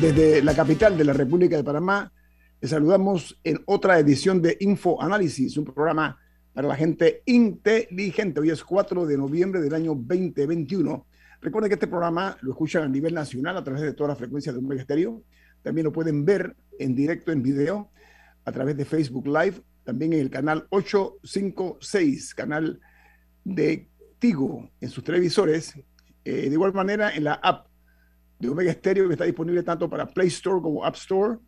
Desde la capital de la República de Panamá. Les saludamos en otra edición de Info Análisis, un programa para la gente inteligente. Hoy es 4 de noviembre del año 2021. Recuerden que este programa lo escuchan a nivel nacional a través de todas las frecuencias de un Estéreo. También lo pueden ver en directo, en video, a través de Facebook Live. También en el canal 856, canal de Tigo, en sus televisores. Eh, de igual manera, en la app de Omega Stereo que está disponible tanto para Play Store como App Store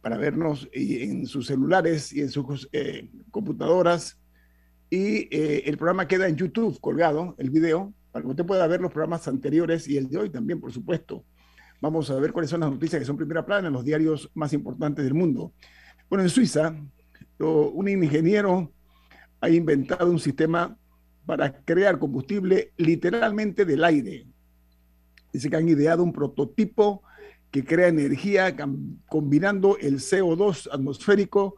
para vernos en sus celulares y en sus eh, computadoras. Y eh, el programa queda en YouTube colgado, el video, para que usted pueda ver los programas anteriores y el de hoy también, por supuesto. Vamos a ver cuáles son las noticias que son primera plana en los diarios más importantes del mundo. Bueno, en Suiza, un ingeniero ha inventado un sistema para crear combustible literalmente del aire. Dice que han ideado un prototipo que crea energía combinando el CO2 atmosférico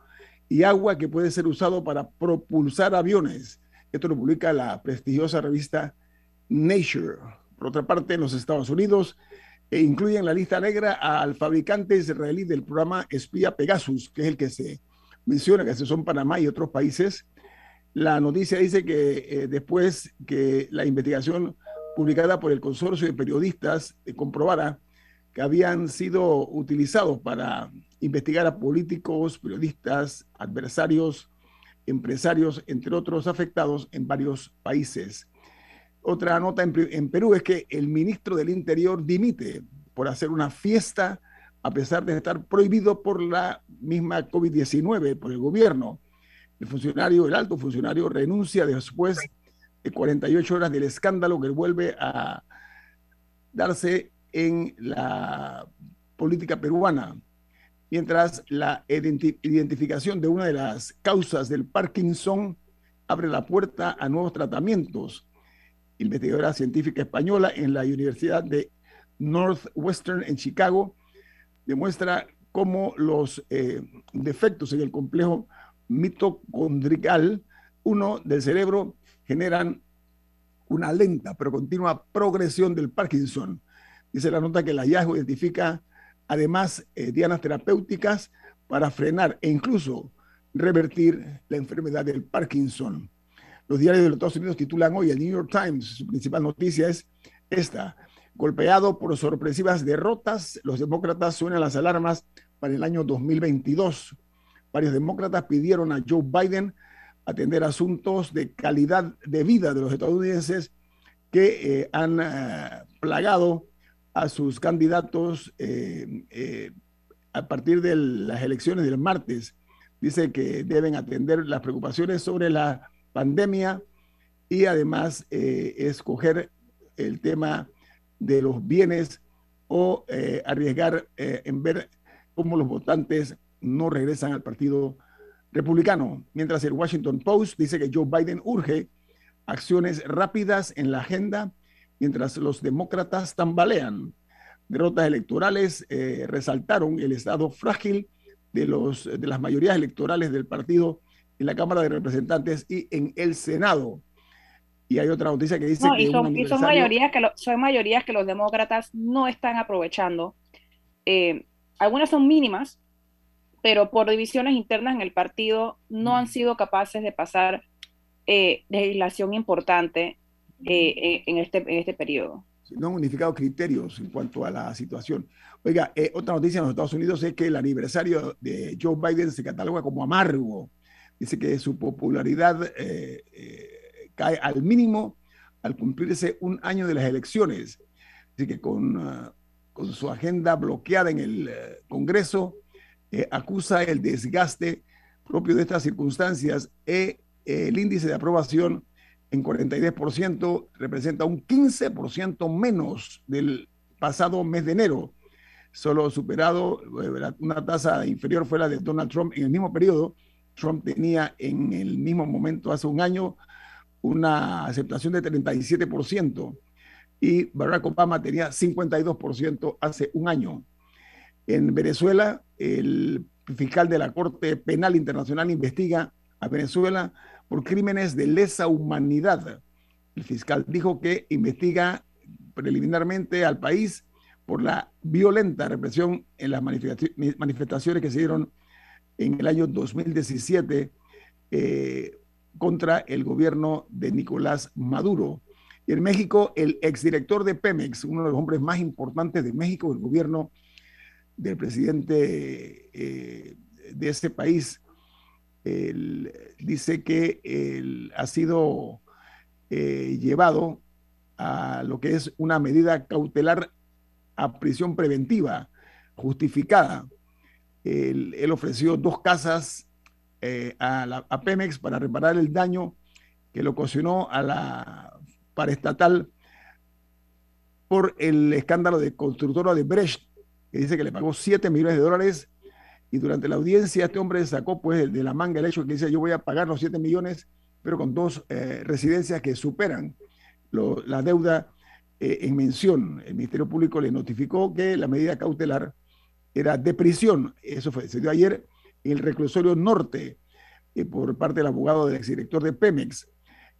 y agua que puede ser usado para propulsar aviones. Esto lo publica la prestigiosa revista Nature. Por otra parte, en los Estados Unidos e incluyen en la lista negra al fabricante israelí del programa espía Pegasus, que es el que se menciona que son Panamá y otros países. La noticia dice que eh, después que la investigación publicada por el consorcio de periodistas eh, comprobara que habían sido utilizados para investigar a políticos, periodistas, adversarios, empresarios, entre otros afectados en varios países. Otra nota en, Perú es que el ministro del Interior dimite por hacer una fiesta a pesar de estar prohibido por la misma COVID-19, por el gobierno. El funcionario, el alto funcionario, renuncia después 48 horas del escándalo que vuelve a darse en la política peruana, mientras la identificación de una de las causas del Parkinson abre la puerta a nuevos tratamientos. Investigadora científica española en la Universidad de Northwestern en Chicago demuestra cómo los eh, defectos en el complejo mitocondrial, uno del cerebro, generan una lenta pero continua progresión del Parkinson. Dice la nota que el hallazgo identifica además eh, dianas terapéuticas para frenar e incluso revertir la enfermedad del Parkinson. Los diarios de los Estados Unidos titulan hoy, el New York Times, su principal noticia es esta. Golpeado por sorpresivas derrotas, los demócratas suenan las alarmas para el año 2022. Varios demócratas pidieron a Joe Biden atender asuntos de calidad de vida de los estadounidenses que eh, han eh, plagado a sus candidatos eh, a partir de las elecciones del martes. Dice que deben atender las preocupaciones sobre la pandemia y además escoger el tema de los bienes o arriesgar en ver cómo los votantes no regresan al partido republicano, mientras el Washington Post dice que Joe Biden urge acciones rápidas en la agenda, mientras los demócratas tambalean. Derrotas electorales eh, resaltaron el estado frágil de, los, de las mayorías electorales del partido en la Cámara de Representantes y en el Senado. Y hay otra noticia que dice que y son, y son mayorías que son mayorías que los demócratas no están aprovechando. Eh, algunas son mínimas, pero por divisiones internas en el partido no han sido capaces de pasar eh, legislación importante eh, en, este, en este periodo. No han unificado criterios en cuanto a la situación. Oiga, eh, otra noticia en los Estados Unidos es que el aniversario de Joe Biden se cataloga como amargo. Dice que su popularidad cae al mínimo al cumplirse un año de las elecciones. Así que con, ah, con su agenda bloqueada en el Congreso, acusa el desgaste propio de estas circunstancias e el índice de aprobación en 43% representa un 15% menos del pasado mes de enero, solo superado, eh, una tasa inferior fue la de Donald Trump en el mismo periodo. Trump tenía en el mismo momento, hace un año, una aceptación de 37% y Barack Obama tenía 52% hace un año. En Venezuela, el fiscal de la Corte Penal Internacional investiga a Venezuela por crímenes de lesa humanidad. El fiscal dijo que investiga preliminarmente al país por la violenta represión en las manifestaciones que se dieron en el año 2017 eh, contra el gobierno de Nicolás Maduro. Y en México, el exdirector de Pemex, uno de los hombres más importantes de México, el gobierno del presidente eh, de ese país, dice que él ha sido eh, llevado a lo que es una medida cautelar a prisión preventiva justificada. Él, ofreció dos casas eh, a, la, Pemex para reparar el daño que lo ocasionó a la paraestatal por el escándalo de constructora de Brecht, que dice que le pagó 7 millones de dólares y durante la audiencia este hombre sacó pues de la manga el hecho que dice yo voy a pagar los 7 millones, pero con dos eh, residencias que superan la deuda eh, en mención. El Ministerio Público le notificó que la medida cautelar era de prisión. Eso fue, se ayer en el reclusorio norte eh, por parte del abogado del exdirector de Pemex.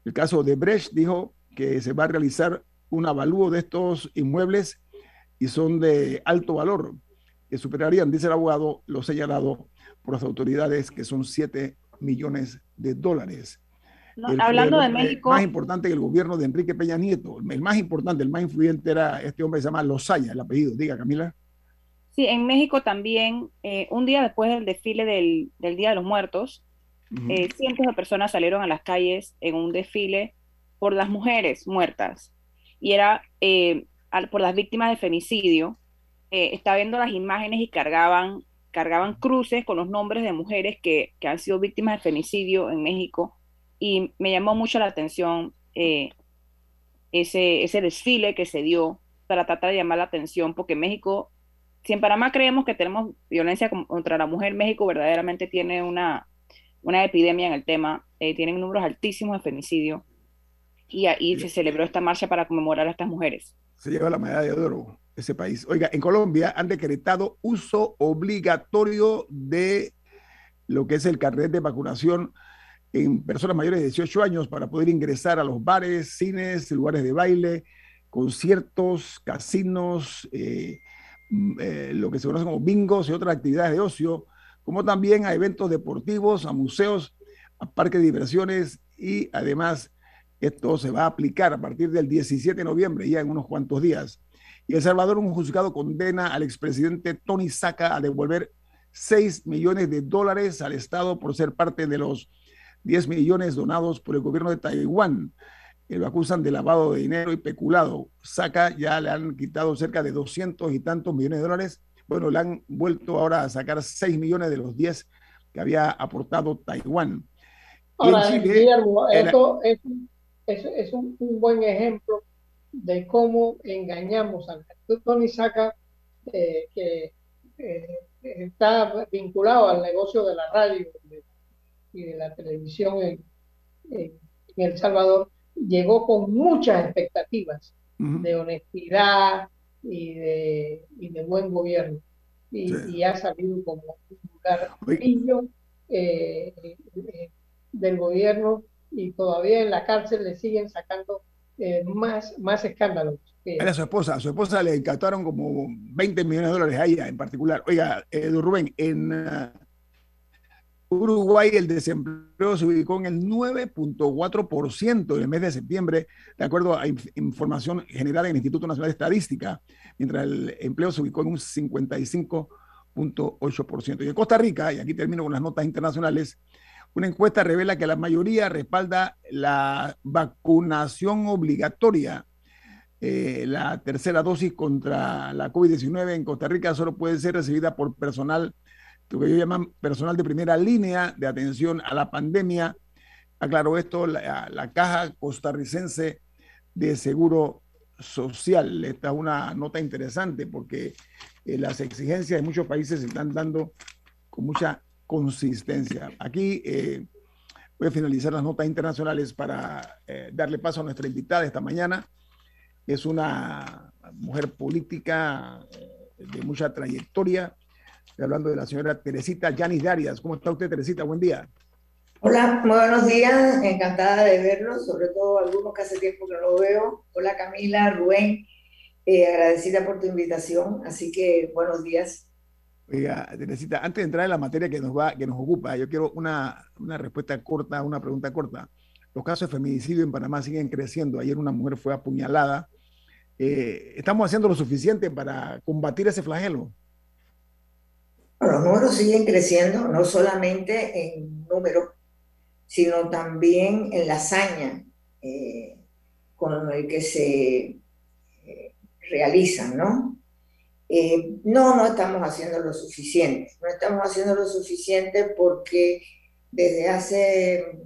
El caso de Brecht dijo que se va a realizar un avalúo de estos inmuebles y son de alto valor que superarían, dice el abogado, lo señalado por las autoridades, que son 7 millones de dólares. hablando de México. Más importante que el gobierno de Enrique Peña Nieto. El más importante, el más influyente era este hombre que se llama Lozaya, el apellido. Diga, Camila. Sí, en México también, eh, un día después del desfile del, Día de los Muertos, eh, cientos de personas salieron a las calles en un desfile por las mujeres muertas. Y era eh, por las víctimas de femicidio eh, estaba viendo las imágenes y cargaban, cargaban cruces con los nombres de mujeres que, que, han sido víctimas de femicidio en México. Y me llamó mucho la atención eh, ese, ese desfile que se dio para tratar de llamar la atención, porque México, si en Panamá creemos que tenemos violencia contra la mujer, México verdaderamente tiene una, una epidemia en el tema, eh, tienen números altísimos de femicidio y ahí se celebró esta marcha para conmemorar a estas mujeres. Se lleva la medalla de oro ese país. Oiga, en Colombia han decretado uso obligatorio de lo que es el carnet de vacunación en personas mayores de 18 años para poder ingresar a los bares, cines, lugares de baile, conciertos, casinos, eh, mm, eh, lo que se conoce como bingos y otras actividades de ocio, como también a eventos deportivos, a museos, a parques de diversiones y además esto se va a aplicar a partir del 17 de noviembre, ya en unos cuantos días. Y El Salvador, un juzgado condena al expresidente Tony Saca a devolver 6 millones de dólares al Estado por ser parte de los 10 millones donados por el gobierno de Taiwán. Eh, lo acusan de lavado de dinero y peculado. Saca ya le han quitado cerca de 200 y tantos millones de dólares. Bueno, le han vuelto ahora a sacar 6 millones de los 10 que había aportado Taiwán. Ahora, Guillermo, esto es, un, buen ejemplo de cómo engañamos al Tony Saca, eh, que eh, está vinculado al negocio de la radio y de la televisión en, El Salvador, llegó con muchas expectativas de honestidad y de, y de, buen gobierno. Y, ha salido como un Carrillo eh, eh, del gobierno y todavía en la cárcel le siguen sacando eh, más, más escándalos. Era su esposa, a su esposa le captaron como 20 millones de dólares a ella en particular. Oiga, Rubén, en uh, Uruguay el desempleo se ubicó en el 9.4% en el mes de septiembre, de acuerdo a información generada en el Instituto Nacional de Estadística, mientras el empleo se ubicó en un 55.8%. Y en Costa Rica, y aquí termino con las notas internacionales, una encuesta revela que la mayoría respalda la vacunación obligatoria. Eh, la tercera dosis contra la COVID-19 en Costa Rica solo puede ser recibida por personal, lo que ellos llaman personal de primera línea de atención a la pandemia. Aclaró esto la, Caja Costarricense de Seguro Social. Esta es una nota interesante porque eh, las exigencias de muchos países se están dando con mucha consistencia. Aquí eh, voy a finalizar las notas internacionales para eh, darle paso a nuestra invitada esta mañana. Es una mujer política eh, de mucha trayectoria. Estoy hablando de la señora Teresita Yanis Darias. ¿Cómo está usted, Teresita? Buen día. Hola, buenos días. Encantada de verlos, sobre todo algunos que hace tiempo que no lo veo. Hola, Camila, Rubén. agradecida por tu invitación. Así que buenos días. Oiga, Teresita, antes de entrar en la materia que nos va, que nos ocupa, yo quiero una, respuesta corta, una pregunta corta. Los casos de feminicidio en Panamá siguen creciendo. Ayer una mujer fue apuñalada. Eh, ¿Estamos haciendo lo suficiente para combatir ese flagelo? Los números siguen creciendo, no solamente en número, sino también en la hazaña eh, con el que se eh, realizan, ¿no? Eh, no, no estamos haciendo lo suficiente. No estamos haciendo lo suficiente porque desde hace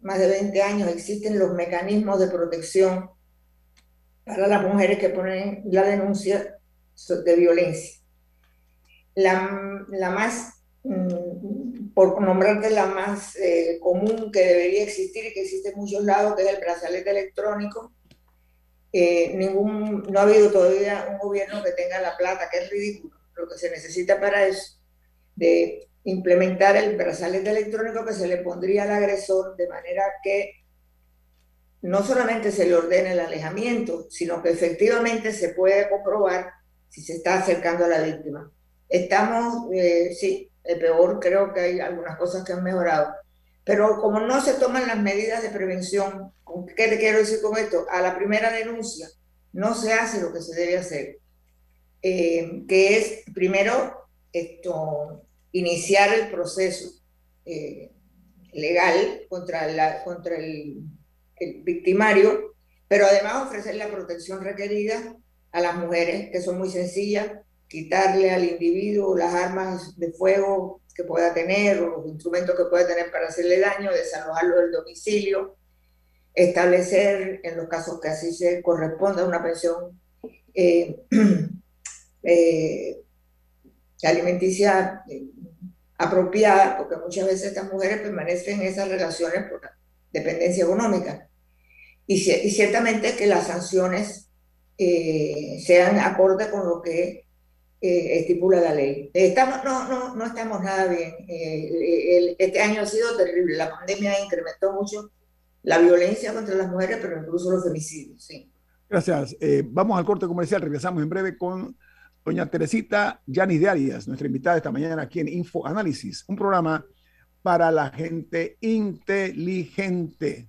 más de 20 años existen los mecanismos de protección para las mujeres que ponen la denuncia de violencia. La, la más, mm, por nombrarte la más eh, común que debería existir y que existe en muchos lados, que es el brazalete electrónico, ningún, no ha habido todavía un gobierno que tenga la plata, que es ridículo. Lo que se necesita para eso, de implementar el brazalete electrónico que se le pondría al agresor de manera que no solamente se le ordene el alejamiento, sino que efectivamente se puede comprobar si se está acercando a la víctima. Estamos, eh, sí, el peor, creo que hay algunas cosas que han mejorado, pero como no se toman las medidas de prevención, ¿qué te quiero decir con esto? A la primera denuncia no se hace lo que se debe hacer, eh, que es primero esto, iniciar el proceso eh, legal contra, la, contra el, el victimario, pero además ofrecer la protección requerida a las mujeres, que son muy sencillas, quitarle al individuo las armas de fuego que pueda tener o los instrumentos que pueda tener para hacerle daño, desalojarlo del domicilio, establecer en los casos que así se corresponda una pensión eh, eh, alimenticia eh, apropiada, porque muchas veces estas mujeres permanecen en esas relaciones por dependencia económica. Y, y ciertamente que las sanciones sean acorde con lo que estipula la ley. Estamos, no, no, no estamos nada bien. Eh, este año ha sido terrible. La pandemia incrementó mucho la violencia contra las mujeres, pero incluso los femicidios. Gracias. Eh, vamos al corte comercial. Regresamos en breve con doña Teresita Yanis de Arias, nuestra invitada esta mañana aquí en Info Análisis, un programa para la gente inteligente.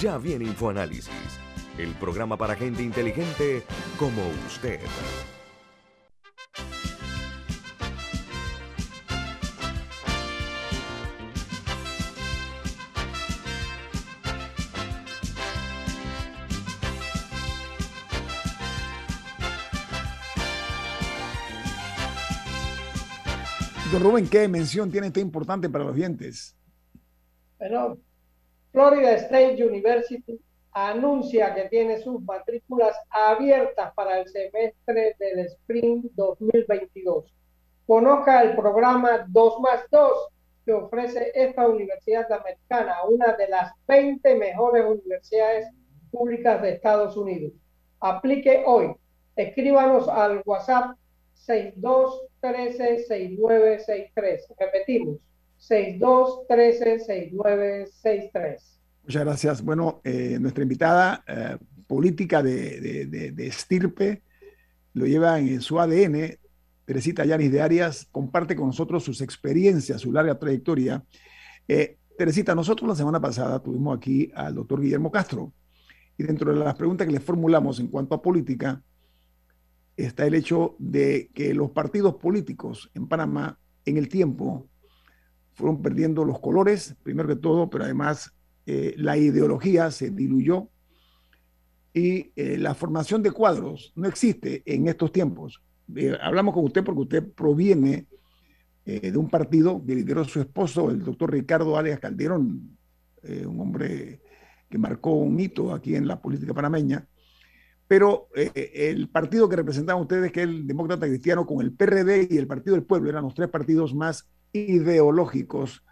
Ya viene InfoAnálisis, el programa para gente inteligente como usted. Rubén, ¿qué mención tiene esto importante para los dientes? Bueno, Florida State University anuncia que tiene sus matrículas abiertas para el semestre del Spring 2022. Conozca el programa 2 más 2 que ofrece esta universidad americana, una de las 20 mejores universidades públicas de Estados Unidos. Aplique hoy. Escríbanos al WhatsApp 6213-6963. Repetimos, 6213-6963. Muchas gracias. Bueno, eh, nuestra invitada eh, política de, de, estirpe lo lleva en su ADN. Teresita Yanis de Arias comparte con nosotros sus experiencias, su larga trayectoria. Eh, Teresita, nosotros la semana pasada tuvimos aquí al doctor Guillermo Castro y dentro de las preguntas que le formulamos en cuanto a política, está el hecho de que los partidos políticos en Panamá en el tiempo fueron perdiendo los colores, primero que todo, pero además eh, la ideología se diluyó y eh, la formación de cuadros no existe en estos tiempos. Eh, hablamos con usted porque usted proviene de un partido que lideró su esposo, el doctor Ricardo Alias Calderón, un hombre que marcó un hito aquí en la política panameña pero el partido que representaban ustedes, que es el Demócrata Cristiano, con el PRD y el Partido del Pueblo, eran los tres partidos más ideológicos.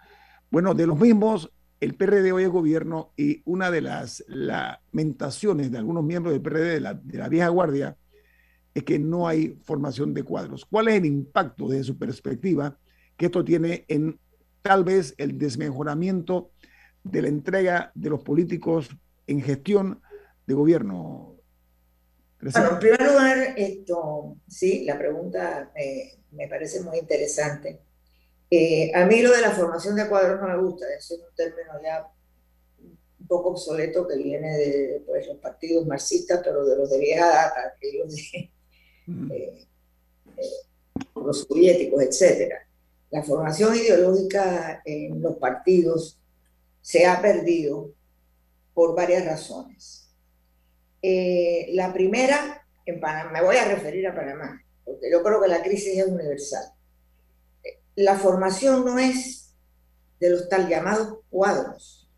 Bueno, de los mismos, el PRD hoy es gobierno y una de las lamentaciones de algunos miembros del PRD de la, de la vieja guardia es que no hay formación de cuadros. ¿Cuál es el impacto desde su perspectiva que esto tiene en tal vez el desmejoramiento de la entrega de los políticos en gestión de gobierno, bueno, en primer lugar, esto, sí, la pregunta me parece muy interesante. Eh, a mí lo de la formación de cuadros no me gusta, es un término ya un poco obsoleto que viene de pues, los partidos marxistas, pero de los de vieja data, aquellos de eh, eh, los soviéticos, etc. La formación ideológica en los partidos se ha perdido por varias razones. La primera, en Panamá, me voy a referir a Panamá, porque yo creo que la crisis es universal. La formación no es de los tal llamados cuadros,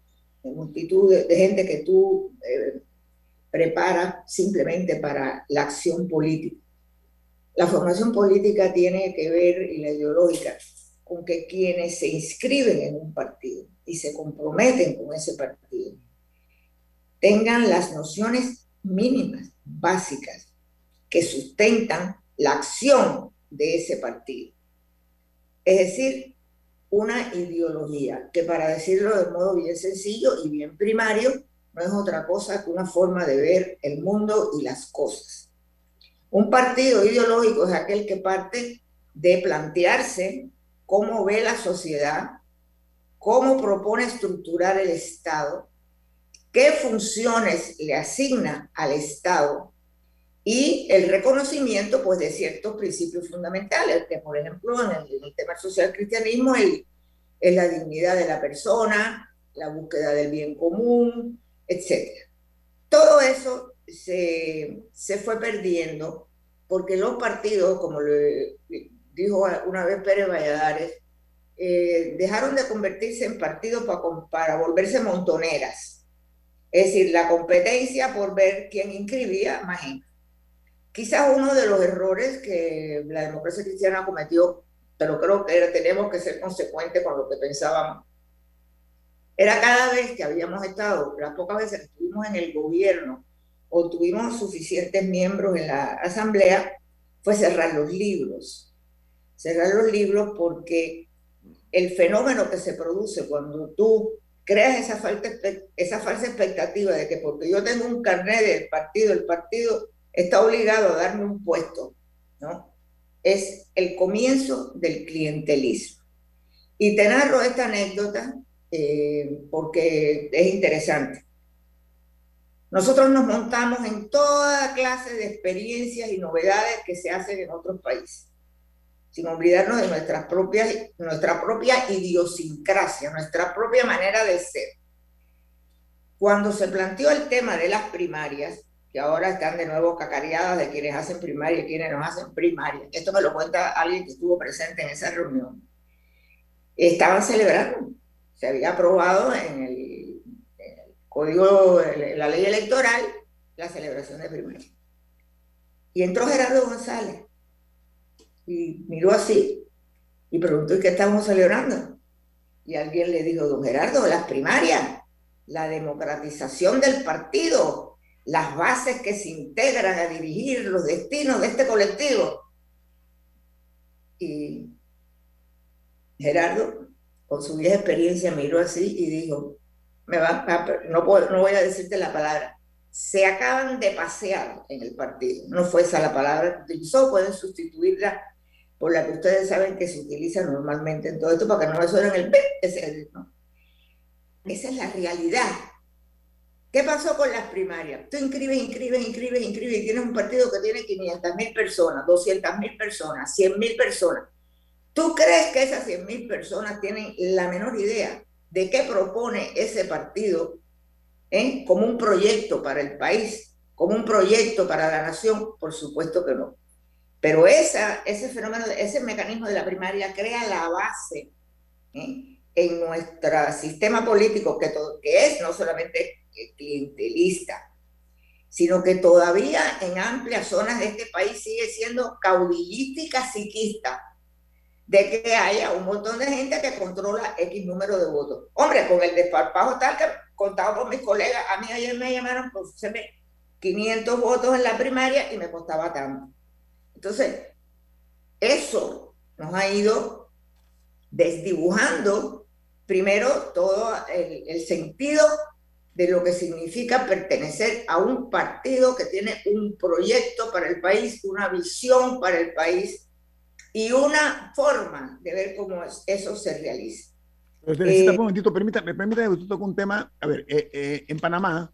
de multitud de, gente que tú eh, preparas simplemente para la acción política. La formación política tiene que ver, y la ideológica, con que quienes se inscriben en un partido y se comprometen con ese partido tengan las nociones mínimas, básicas, que sustentan la acción de ese partido. Es decir, una ideología que para decirlo de modo bien sencillo y bien primario, no es otra cosa que una forma de ver el mundo y las cosas. Un partido ideológico es aquel que parte de plantearse cómo ve la sociedad, cómo propone estructurar el Estado, qué funciones le asigna al Estado y el reconocimiento pues, de ciertos principios fundamentales, que por ejemplo en el, tema social cristianismo es la dignidad de la persona, la búsqueda del bien común, etc. Todo eso se, se fue perdiendo porque los partidos, como le dijo una vez Pérez Valladares, eh, dejaron de convertirse en partidos para, para volverse montoneras es decir, la competencia por ver quién inscribía más gente. Quizás uno de los errores que la democracia cristiana cometió, pero creo que tenemos que ser consecuentes con lo que pensábamos, era cada vez que habíamos estado, las pocas veces que estuvimos en el gobierno o tuvimos suficientes miembros en la asamblea, fue cerrar los libros. Cerrar los libros porque el fenómeno que se produce cuando tú creas esa, falta, esa falsa expectativa de que porque yo tengo un carnet del partido, el partido está obligado a darme un puesto, ¿no? Es el comienzo del clientelismo. Y te narro esta anécdota eh, porque es interesante. Nosotros nos montamos en toda clase de experiencias y novedades que se hacen en otros países, sin olvidarnos de nuestras propias, nuestra propia idiosincrasia, nuestra propia manera de ser. Cuando se planteó el tema de las primarias, que ahora están de nuevo cacareadas de quienes hacen primaria y quienes no hacen primaria, esto me lo cuenta alguien que estuvo presente en esa reunión, estaban celebrando, se había aprobado en el código, la ley electoral, la celebración de primaria. Y entró Gerardo González y miró así y preguntó, ¿y qué estamos celebrando? Y alguien le dijo, don Gerardo, las primarias, la democratización del partido, las bases que se integran a dirigir los destinos de este colectivo. Y Gerardo, con su vieja experiencia, miró así y dijo, me va, no, no voy a decirte la palabra, se acaban de pasear en el partido. No fue esa la palabra que utilizó, pueden sustituirla por la que ustedes saben que se utiliza normalmente en todo esto para que no me suenen el. ¿no? Esa es la realidad. ¿Qué pasó con las primarias? Tú inscribes, inscribes, inscribes, inscribes y tienes un partido que tiene 500 mil personas, 200 mil personas, 100 mil personas. ¿Tú crees que esas 100 mil personas tienen la menor idea de qué propone ese partido ¿eh? como un proyecto para el país, como un proyecto para la nación, por supuesto que no. Pero esa, ese fenómeno, ese mecanismo de la primaria crea la base ¿eh? en nuestro sistema político, que, todo, que es no solamente clientelista, sino que todavía en amplias zonas de este país sigue siendo caudillista y caciquista de que haya un montón de gente que controla X número de votos. Hombre, con el desparpajo tal que contado con mis colegas, a mí ayer me llamaron por 500 votos en la primaria y me costaba tanto. Entonces, eso nos ha ido desdibujando primero todo el sentido de lo que significa pertenecer a un partido que tiene un proyecto para el país, una visión para el país y una forma de ver cómo eso se realiza. Eh, un momentito, permítame, permítame que toque un tema. A ver, eh, eh, en Panamá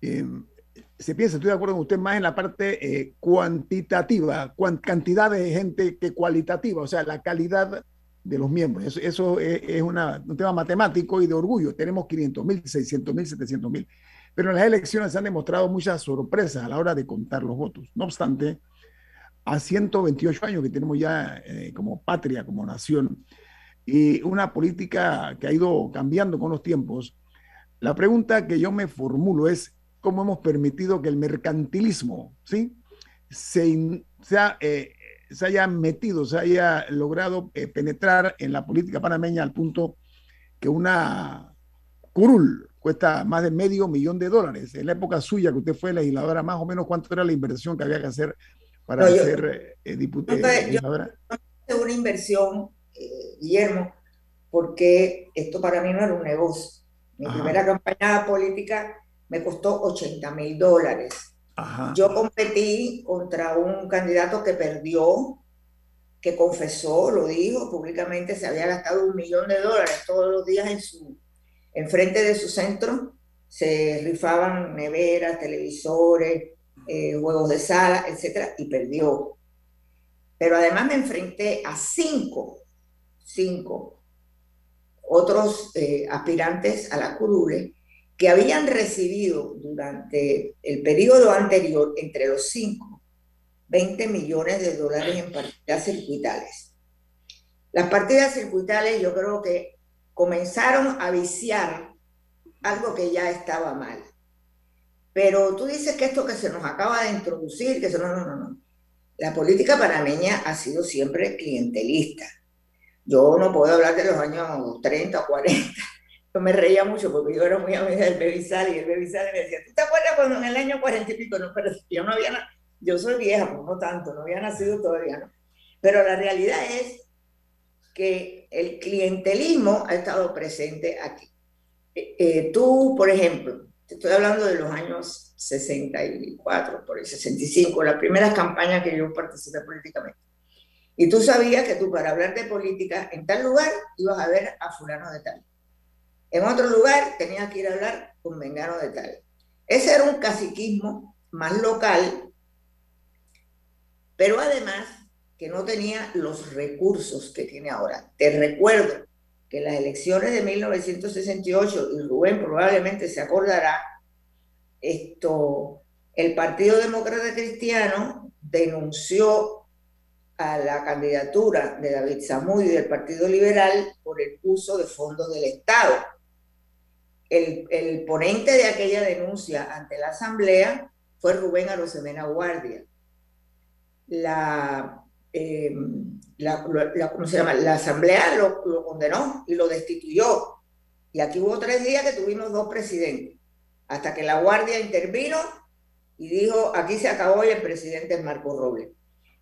se piensa, estoy de acuerdo con usted, más en la parte cuantitativa, cantidad de gente que cualitativa, o sea, la calidad de los miembros. Eso, es, una, un tema matemático y de orgullo. Tenemos 500 mil, 600 mil, 700 mil. Pero en las elecciones se han demostrado muchas sorpresas a la hora de contar los votos. No obstante, a 128 años que tenemos ya eh, como patria, como nación, y una política que ha ido cambiando con los tiempos, la pregunta que yo me formulo es, ¿cómo hemos permitido que el mercantilismo ¿sí? se, eh, se haya metido, se haya logrado eh, penetrar en la política panameña al punto que una curul cuesta más de medio millón de dólares. En la época suya, que usted fue legisladora, más o menos cuánto era la inversión que había que hacer para ser eh, diputado. una inversión, eh, Guillermo, porque esto para mí no era un negocio. Mi primera campaña política me costó 80 mil dólares. Yo competí contra un candidato que perdió, que confesó, lo dijo públicamente, se había gastado un millón de dólares todos los días en su, enfrente de su centro. Se rifaban neveras, televisores, eh, juegos de sala, etcétera, y perdió. Pero además me enfrenté a cinco, cinco otros eh, aspirantes a la curule que habían recibido durante el periodo anterior, entre los cinco, 20 millones de dólares en partidas circuitales. Las partidas circuitales yo creo que comenzaron a viciar algo que ya estaba mal. Pero tú dices que esto que se nos acaba de introducir, que se no, no, no, no. La política panameña ha sido siempre clientelista. Yo no puedo hablar de los años 30 o 40. Yo me reía mucho porque yo era muy amiga del Bevisal y el Bevisal me decía, ¿tú te acuerdas cuando en el año 40 y pico? No, pero yo no había, yo soy vieja, pues no tanto, no había nacido todavía, ¿no? Pero la realidad es que el clientelismo ha estado presente aquí. Eh, eh, tú, por ejemplo, te estoy hablando de los años 64, por el 65, las primeras campañas que yo participé políticamente. Y tú sabías que tú para hablar de política en tal lugar ibas a ver a fulano de tal. En otro lugar tenías que ir a hablar con vengano de tal. Ese era un caciquismo más local, pero además que no tenía los recursos que tiene ahora. Te recuerdo que las elecciones de 1968, y Rubén probablemente se acordará, esto, el Partido Demócrata Cristiano denunció a la candidatura de David Zamudio y del Partido Liberal por el uso de fondos del Estado. El, el ponente de aquella denuncia ante la Asamblea fue Rubén Arosemena Guardia. La, eh, la, ¿cómo se llama? la Asamblea lo, lo condenó y lo destituyó. Y aquí hubo tres días que tuvimos dos presidentes hasta que la Guardia intervino y dijo, aquí se acabó y el presidente es Marco Robles.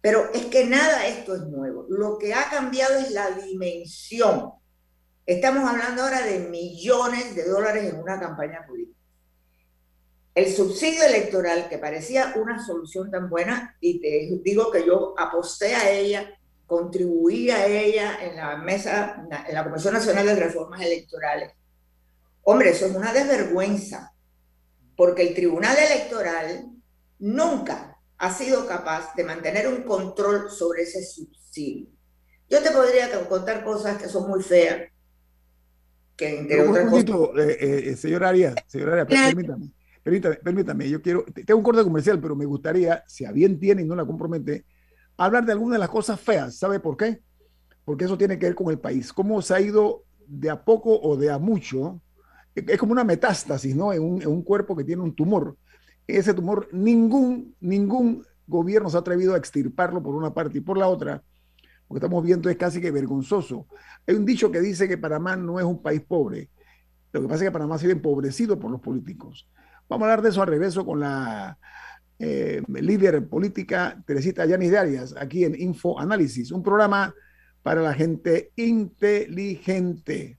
Pero es que nada esto es nuevo. Lo que ha cambiado es la dimensión. Estamos hablando ahora de millones de dólares en una campaña política. El subsidio electoral, que parecía una solución tan buena, y te digo que yo aposté a ella, contribuí a ella en la mesa, en la Comisión Nacional de Reformas Electorales. Hombre, eso es una desvergüenza porque el Tribunal Electoral nunca ha sido capaz de mantener un control sobre ese subsidio. Yo te podría contar cosas que son muy feas. Que entre un poquito, eh, eh, señor Arias, señor Arias, permítame, permítame, permítame, yo quiero, tengo un corte comercial, pero me gustaría, si a bien tiene y no la compromete, hablar de algunas de las cosas feas. ¿Sabe por qué? Porque eso tiene que ver con el país. Cómo se ha ido de a poco o de a mucho es como una metástasis, ¿no? En un, cuerpo que tiene un tumor. Ese tumor, ningún, ningún gobierno se ha atrevido a extirparlo por una parte y por la otra, porque estamos viendo es casi que vergonzoso. Hay un dicho que dice que Panamá no es un país pobre. Lo que pasa es que Panamá ha sido empobrecido por los políticos. Vamos a hablar de eso al regreso con la eh, líder política Teresita Yanis de Arias, aquí en Info Análisis, un programa para la gente inteligente.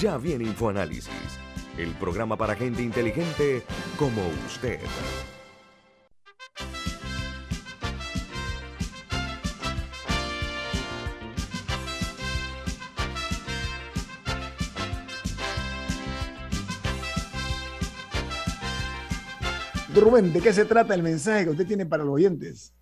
Ya viene InfoAnálisis, el programa para gente inteligente como usted. Rubén, ¿de qué se trata el mensaje que usted tiene para los oyentes?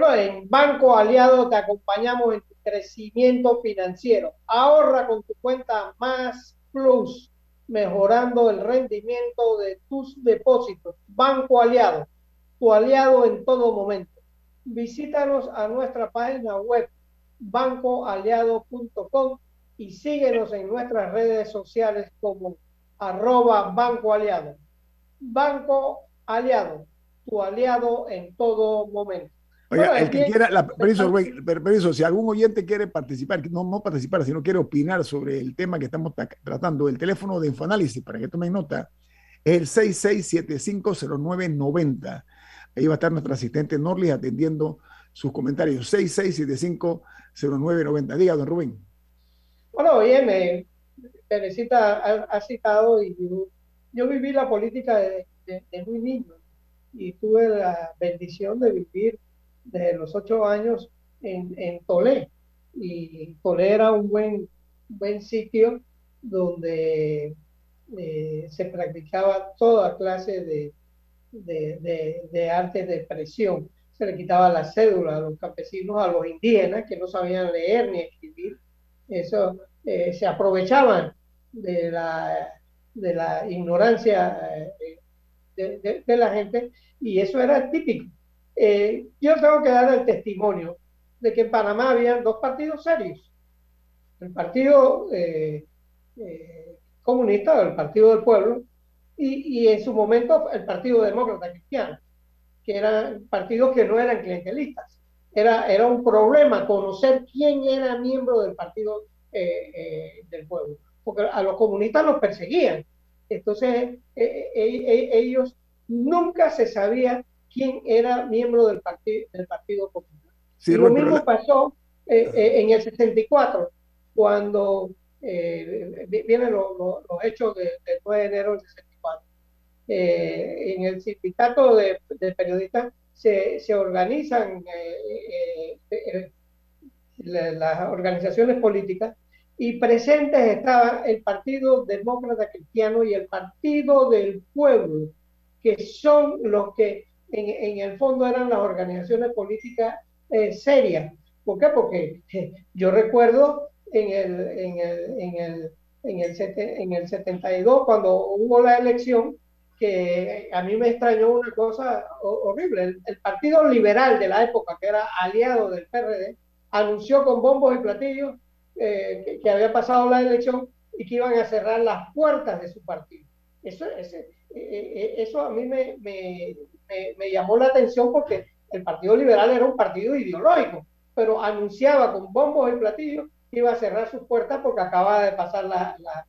Bueno, en Banco Aliado te acompañamos en tu crecimiento financiero. Ahorra con tu cuenta Más Plus, mejorando el rendimiento de tus depósitos. Banco Aliado, tu aliado en todo momento. Visítanos a nuestra página web bancoaliado.com y síguenos en nuestras redes sociales como arroba Banco Aliado. Banco Aliado, tu aliado en todo momento. Oiga, el que quiera, la, permiso, si algún oyente quiere participar, no, no participar, sino quiere opinar sobre el tema que estamos tratando, el teléfono de Infoanálisis, para que tomen nota, es el 66750990. Ahí va a estar nuestro asistente Norlis atendiendo sus comentarios. 66750990. Diga, don Rubén. Bueno, oye, me, Teresita ha, citado y yo, viví la política de, muy niño y tuve la bendición de vivir desde los ocho años en, en Tolé. Y Tolé era un buen, buen sitio donde eh, se practicaba toda clase de, de, de, arte de expresión. Se le quitaba la cédula a los campesinos, a los indígenas que no sabían leer ni escribir. Eso eh, se aprovechaban de la, de la ignorancia eh, de, la gente y eso era típico. Yo tengo que dar el testimonio de que en Panamá había dos partidos serios. El partido comunista, el Partido del Pueblo, y, y en su momento el Partido Demócrata Cristiano, que eran partidos que no eran clientelistas. Era, era un problema conocer quién era miembro del Partido eh, eh, del Pueblo, porque a los comunistas los perseguían. Entonces, eh, ellos nunca se sabía quién era miembro del, partido del Partido Comunista. lo mismo pasó en el 64, cuando eh, vienen los hechos del 9 de enero del 64. Eh, en el sindicato de, periodistas se, se organizan eh, eh, las organizaciones políticas y presentes estaban el Partido Demócrata Cristiano y el Partido del Pueblo, que son los que en, en el fondo eran las organizaciones políticas serias. ¿Por qué? Porque yo recuerdo en el, en el, en el, en el, en el 72, cuando hubo la elección, que a mí me extrañó una cosa horrible. El, Partido Liberal de la época, que era aliado del PRD, anunció con bombos y platillos eh, que, había pasado la elección y que iban a cerrar las puertas de su partido. Eso, ese, eh, eh, eso a mí me, me, me, llamó la atención porque el Partido Liberal era un partido ideológico, pero anunciaba con bombos y platillos iba a cerrar sus puertas porque acaba de pasar la, la,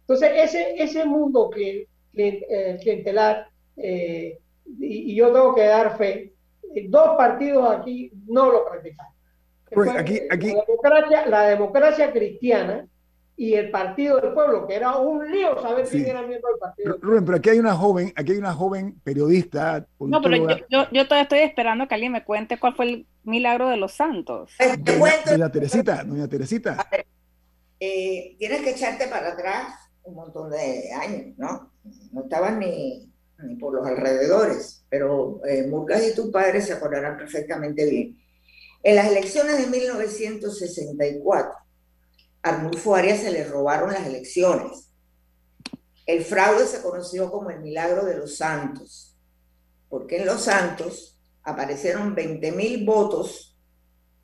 Entonces, ese, ese mundo client, eh, clientelar, eh, y, yo tengo que dar fe, eh, dos partidos aquí no lo practican. aquí, aquí... La, democracia, la democracia cristiana y el Partido del Pueblo, que era un lío saber quién era miembro del partido. Rubén, pero aquí hay una joven, aquí hay una joven periodista. No, pero yo, yo, yo, todavía estoy esperando que alguien me cuente cuál fue el milagro de los santos. Doña, Teresita, doña Teresita. Eh, tienes que echarte para atrás un montón de años, ¿no? No estabas ni, ni por los alrededores, pero eh, Murgas y tu padre se acordarán perfectamente bien. En las elecciones de 1964, Arnulfo Arias se le robaron las elecciones. El fraude se conoció como el milagro de los santos, porque en los santos aparecieron 20 mil votos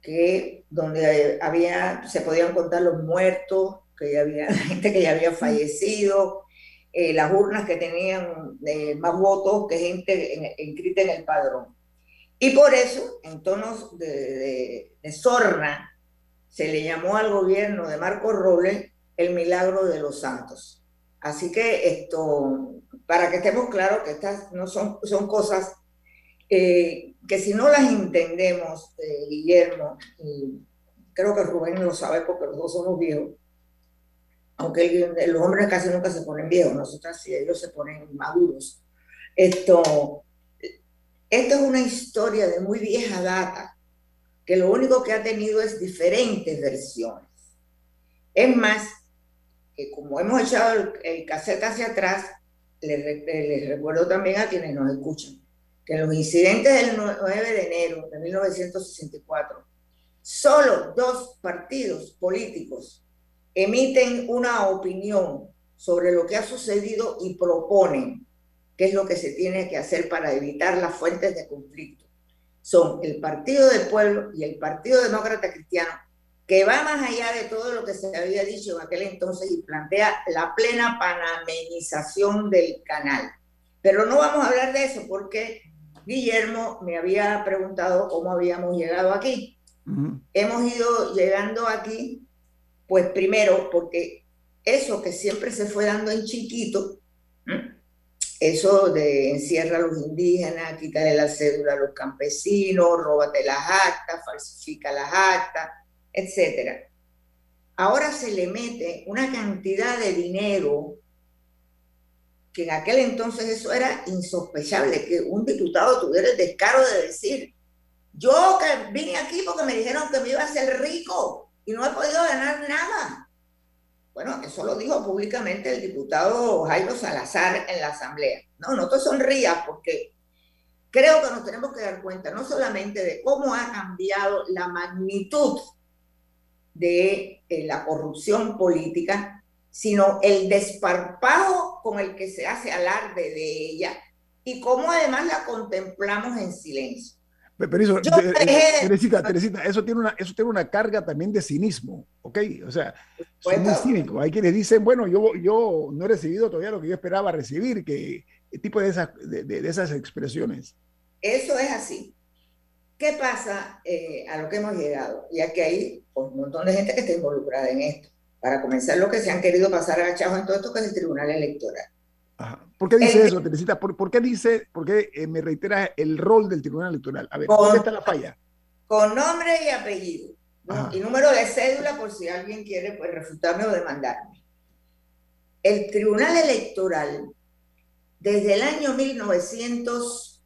que donde había, se podían contar los muertos, que había gente que ya había fallecido, eh, las urnas que tenían eh, más votos que gente inscrita en, el padrón. Y por eso, en tonos de, de sorna, se le llamó al gobierno de Marco Robles el milagro de los santos. Así que esto, para que estemos claros que estas no son, son cosas eh, que si no las entendemos, eh, Guillermo, y creo que Rubén lo sabe porque los dos somos viejos, aunque los hombres casi nunca se ponen viejos, nosotras sí, ellos se ponen maduros. Esto, esto es una historia de muy vieja data que lo único que ha tenido es diferentes versiones. Es más, que como hemos echado el, cassette hacia atrás, les, recuerdo también a quienes nos escuchan, que en los incidentes del 9 de enero de 1964, solo dos partidos políticos emiten una opinión sobre lo que ha sucedido y proponen qué es lo que se tiene que hacer para evitar las fuentes de conflicto son el Partido del Pueblo y el Partido Demócrata Cristiano, que va más allá de todo lo que se había dicho en aquel entonces y plantea la plena panamenización del canal. Pero no vamos a hablar de eso porque Guillermo me había preguntado cómo habíamos llegado aquí. Hemos ido llegando aquí, pues primero porque eso que siempre se fue dando en chiquito, eso de encierra a los indígenas, quítale la cédula a los campesinos, róbate las actas, falsifica las actas, etc. Ahora se le mete una cantidad de dinero que en aquel entonces eso era insospechable, que un diputado tuviera el descaro de decir, yo que vine aquí porque me dijeron que me iba a hacer rico y no he podido ganar nada. Bueno, eso lo dijo públicamente el diputado Jairo Salazar en la Asamblea. No, no te sonrías porque creo que nos tenemos que dar cuenta no solamente de cómo ha cambiado la magnitud de eh, la corrupción política, sino el desparpajo con el que se hace alarde de ella y cómo además la contemplamos en silencio. Pero eso, eh, eh, Teresita, Teresita, eso tiene, una, eso tiene una carga también de cinismo, ¿ok? O sea, son muy cínicos. Hay quienes dicen, bueno, yo, yo no he recibido todavía lo que yo esperaba recibir, que tipo de esas, de, esas expresiones. Eso es así. ¿Qué pasa eh, a lo que hemos llegado? Ya que hay un montón de gente que está involucrada en esto. Para comenzar, lo que se han querido pasar agachados en todo esto, que es el Tribunal Electoral. ¿Por qué dice eso, Teresita? ¿Por, qué dice, por qué eh, me reitera el rol del Tribunal Electoral? A ver, ¿dónde está la falla? Con nombre y apellido. Y número de cédula por si alguien quiere pues, refutarme o demandarme. El Tribunal Electoral, desde el año 1900,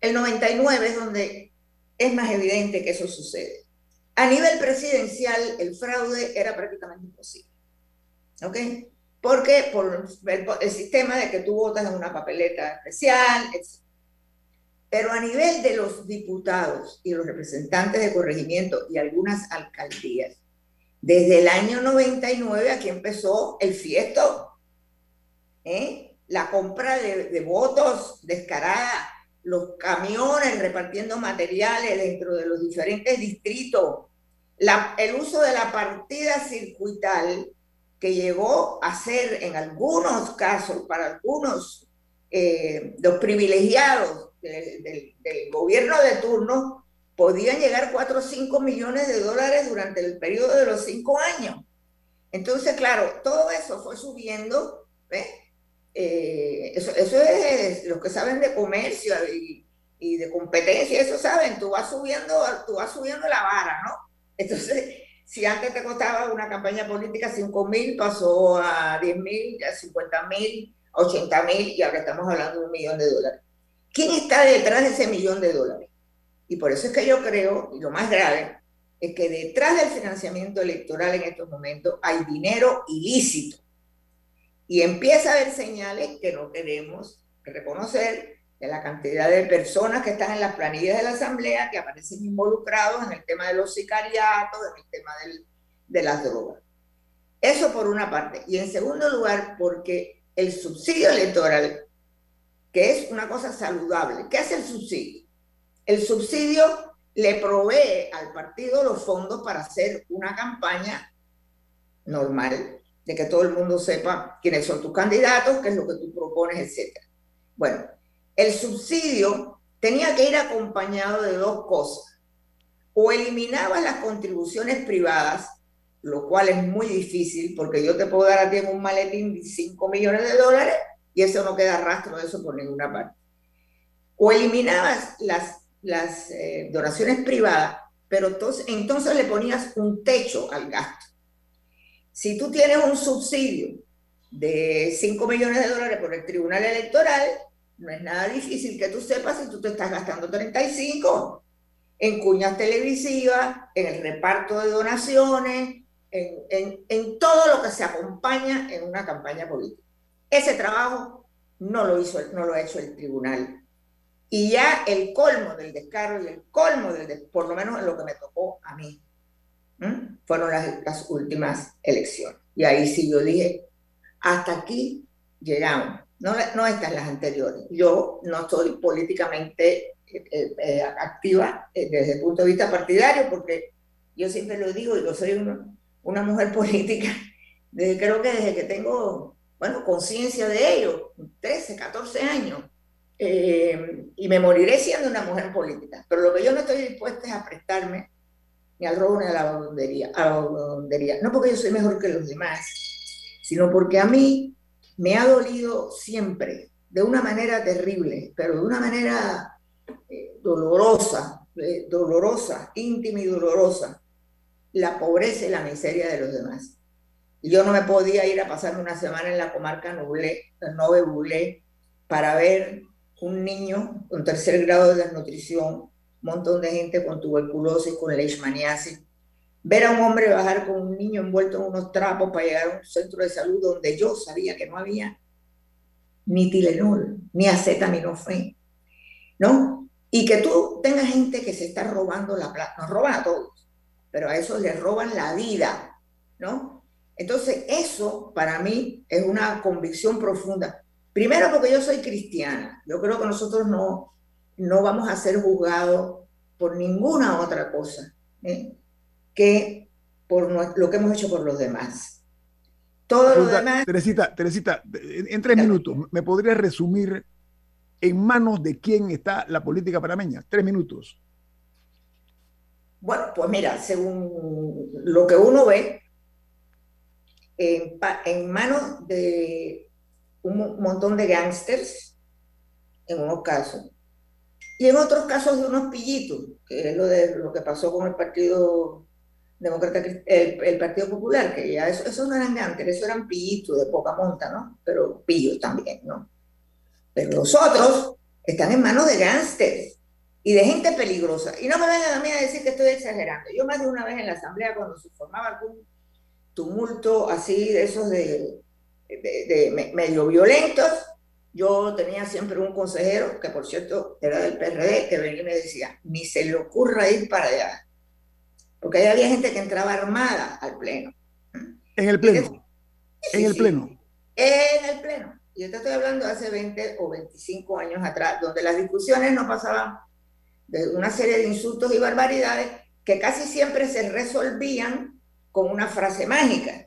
el 99 es donde es más evidente que eso sucede. A nivel presidencial, el fraude era prácticamente imposible. ¿Ok? Porque por el, sistema de que tú votas en una papeleta especial, etc. Pero a nivel de los diputados y los representantes de corregimiento y algunas alcaldías, desde el año 99 aquí empezó el fiesto, ¿eh? la compra de, votos descarada, los camiones repartiendo materiales dentro de los diferentes distritos, el uso de la partida circuital que llegó a ser en algunos casos, para algunos, eh, los privilegiados del, gobierno de turno, podían llegar 4 o 5 millones de dólares durante el periodo de los 5 años. Entonces, claro, todo eso fue subiendo. Eh, eso, eso, es los que saben de comercio y, y, de competencia, eso saben, tú vas subiendo, tú vas subiendo la vara, ¿no? Entonces, si antes te costaba una campaña política 5 mil, pasó a 10 mil, a 50 mil, 80 mil y ahora estamos hablando de un millón de dólares. ¿Quién está detrás de ese millón de dólares? Y por eso es que yo creo, y lo más grave, es que detrás del financiamiento electoral en estos momentos hay dinero ilícito. Y empieza a haber señales que no queremos reconocer de la cantidad de personas que están en las planillas de la Asamblea que aparecen involucrados en el tema de los sicariatos, en el tema de las drogas. Eso por una parte. Y en segundo lugar, porque el subsidio electoral, que es una cosa saludable, ¿qué hace el subsidio? El subsidio le provee al partido los fondos para hacer una campaña normal, de que todo el mundo sepa quiénes son tus candidatos, qué es lo que tú propones, etc. Bueno, el subsidio tenía que ir acompañado de dos cosas. O eliminabas las contribuciones privadas, lo cual es muy difícil porque yo te puedo dar a ti un maletín de 5 millones de dólares y eso no queda rastro de eso por ninguna parte. O eliminabas las, las eh, donaciones privadas, pero entonces, entonces le ponías un techo al gasto. Si tú tienes un subsidio de 5 millones de dólares por el Tribunal Electoral, no es nada difícil que tú sepas si tú te estás gastando 35 en cuñas televisivas, en el reparto de donaciones, en, todo lo que se acompaña en una campaña política. Ese trabajo no lo, hizo, no lo ha hecho el tribunal. Y ya el colmo del descaro y el colmo del, por lo menos en lo que me tocó a mí, fueron las, las últimas elecciones. Y ahí sí yo dije, hasta aquí llegamos no, no estas las anteriores. Yo no estoy políticamente eh, eh, eh, activa desde el punto de vista partidario, porque yo siempre lo digo, yo soy una, una mujer política, creo que desde que tengo, bueno, conciencia de ello, 13, 14 años, y me moriré siendo una mujer política. Pero lo que yo no estoy dispuesta es a prestarme ni al robo ni a la vagabundería, a la No porque yo soy mejor que los demás, sino porque a mí me ha dolido siempre, de una manera terrible, pero de una manera eh, dolorosa, eh, dolorosa, íntima y dolorosa, la pobreza y la miseria de los demás. yo no me podía ir a pasarme una semana en la comarca Nublé, Nove Bulé, para ver un niño con tercer grado de desnutrición, un montón de gente con tuberculosis, con leishmaniasis, ver a un hombre bajar con un niño envuelto en unos trapos para llegar a un centro de salud donde yo sabía que no había ni Tilenol, ni acetaminofén, ¿no? Y que tú tengas gente que se está robando la plata, nos roban a todos, pero a eso les roban la vida, ¿no? Entonces, eso para mí es una convicción profunda. Primero porque yo soy cristiana. Yo creo que nosotros no, no vamos a ser juzgados por ninguna otra cosa ¿eh? Que por lo que hemos hecho por los demás. Todo lo demás... Teresita, Teresita, en tres minutos, ¿me podrías resumir en manos de quién está la política panameña? Tres minutos. Bueno, pues mira, según lo que uno ve, en, manos de un montón de gángsters, en unos casos, y en otros casos de unos pillitos, que es lo, de, lo que pasó con el Partido Demócrata, el, Partido Popular, que ya eso, eso no eran gángsters, eso eran pillitos de poca monta, ¿no? Pero pillos también, ¿no? Pero los otros están en manos de gángsters y de gente peligrosa. Y no me vengan a mí a decir que estoy exagerando. Yo más de una vez en la asamblea, cuando se formaba algún tumulto así de esos de, de, medio violentos, yo tenía siempre un consejero, que por cierto era del PRD, que venía y me decía, ni se le ocurra ir para allá. Porque ahí había gente que entraba armada al pleno. En el pleno. en el pleno. En el pleno. Yo te estoy hablando de hace 20 o 25 años atrás, donde las discusiones no pasaban de una serie de insultos y barbaridades que casi siempre se resolvían con una frase mágica.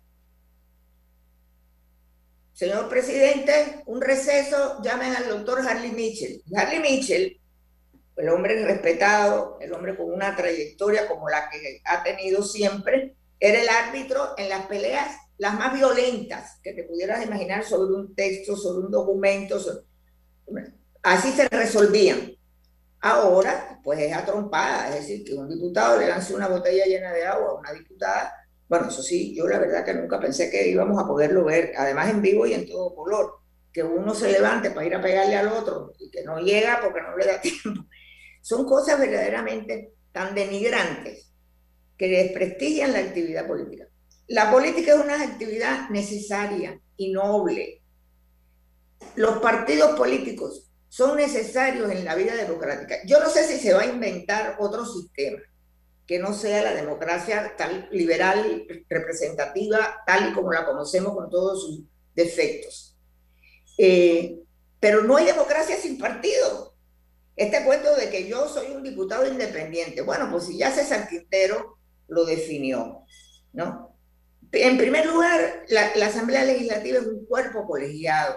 Señor presidente, un receso, llamen al doctor Harley Mitchell. Harley Mitchell, el hombre respetado, el hombre con una trayectoria como la que ha tenido siempre, era el árbitro en las peleas las más violentas que te pudieras imaginar sobre un texto, sobre un documento. Así se resolvían. Ahora, pues es atrompada, es decir, que un diputado le lance una botella llena de agua a una diputada bueno, eso sí, yo la verdad que nunca pensé que íbamos a poderlo ver, además en vivo y en todo color, que uno se levante para ir a pegarle al otro y que no llega porque no le da tiempo. Son cosas verdaderamente tan denigrantes que desprestigian la actividad política. La política es una actividad necesaria y noble. Los partidos políticos son necesarios en la vida democrática. Yo no sé si se va a inventar otro sistema que no sea la democracia tal, liberal, representativa, tal y como la conocemos con todos sus defectos. Eh, pero no hay democracia sin partido. Este cuento de que yo soy un diputado independiente, bueno, pues si ya César Quintero lo definió, ¿no? En primer lugar, la, la Asamblea Legislativa es un cuerpo colegiado.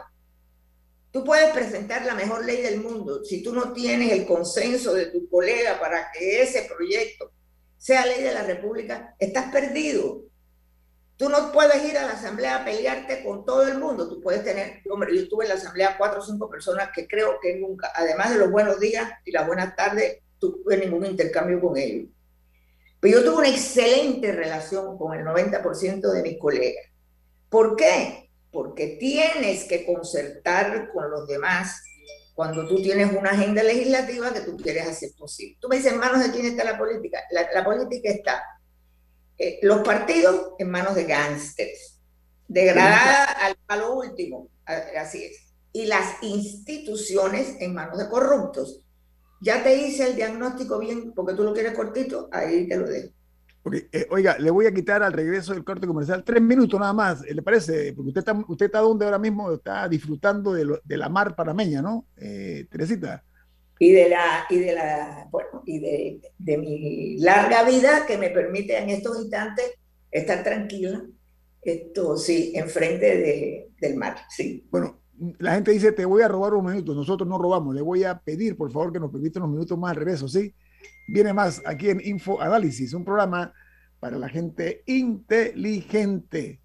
Tú puedes presentar la mejor ley del mundo. Si tú no tienes el consenso de tu colega para que ese proyecto sea ley de la República, estás perdido. Tú no puedes ir a la asamblea a pelearte con todo el mundo. Tú puedes tener, hombre, yo estuve en la asamblea cuatro o cinco personas que creo que nunca, además de los buenos días y las buenas tardes, tuve ningún intercambio con ellos. Pero yo tuve una excelente relación con el 90% de mis colegas. ¿Por qué? Porque tienes que concertar con los demás cuando tú tienes una agenda legislativa que tú quieres hacer posible. Tú me dices, ¿en manos de quién está la política? La, política está, eh, los partidos en manos de gángsters, degradada al, a lo último, así es, y las instituciones en manos de corruptos. Ya te hice el diagnóstico bien, porque tú lo quieres cortito, ahí te lo dejo. Eh, oiga, le voy a quitar al regreso del corte comercial tres minutos nada más, ¿le parece? Porque usted está, usted está donde ahora mismo está disfrutando de, de la mar parameña, ¿no? Eh, Teresita. Y de la, y de la, bueno, y de, de, mi larga vida que me permite en estos instantes estar tranquila, esto sí, enfrente de, del mar, sí. Bueno, la gente dice, te voy a robar un minuto, nosotros no robamos, le voy a pedir, por favor, que nos permita unos minutos más al regreso, ¿sí? viene más aquí en Info Análisis, un programa para la gente inteligente.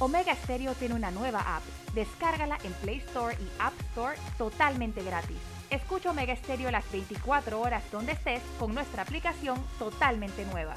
Omega Stereo tiene una nueva app. Descárgala en Play Store y App Store totalmente gratis. Escucha Omega Stereo las 24 horas donde estés con nuestra aplicación totalmente nueva.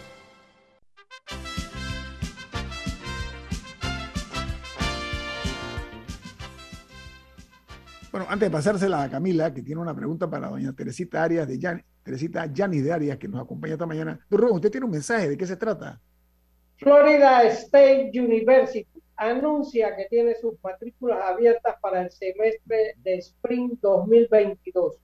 Antes de pasársela a Camila, que tiene una pregunta para doña Teresita Arias de Yan, Teresita Yanis de Arias, que nos acompaña esta mañana. Don usted tiene un mensaje, ¿de qué se trata? Florida State University anuncia que tiene sus matrículas abiertas para el semestre de Spring 2022.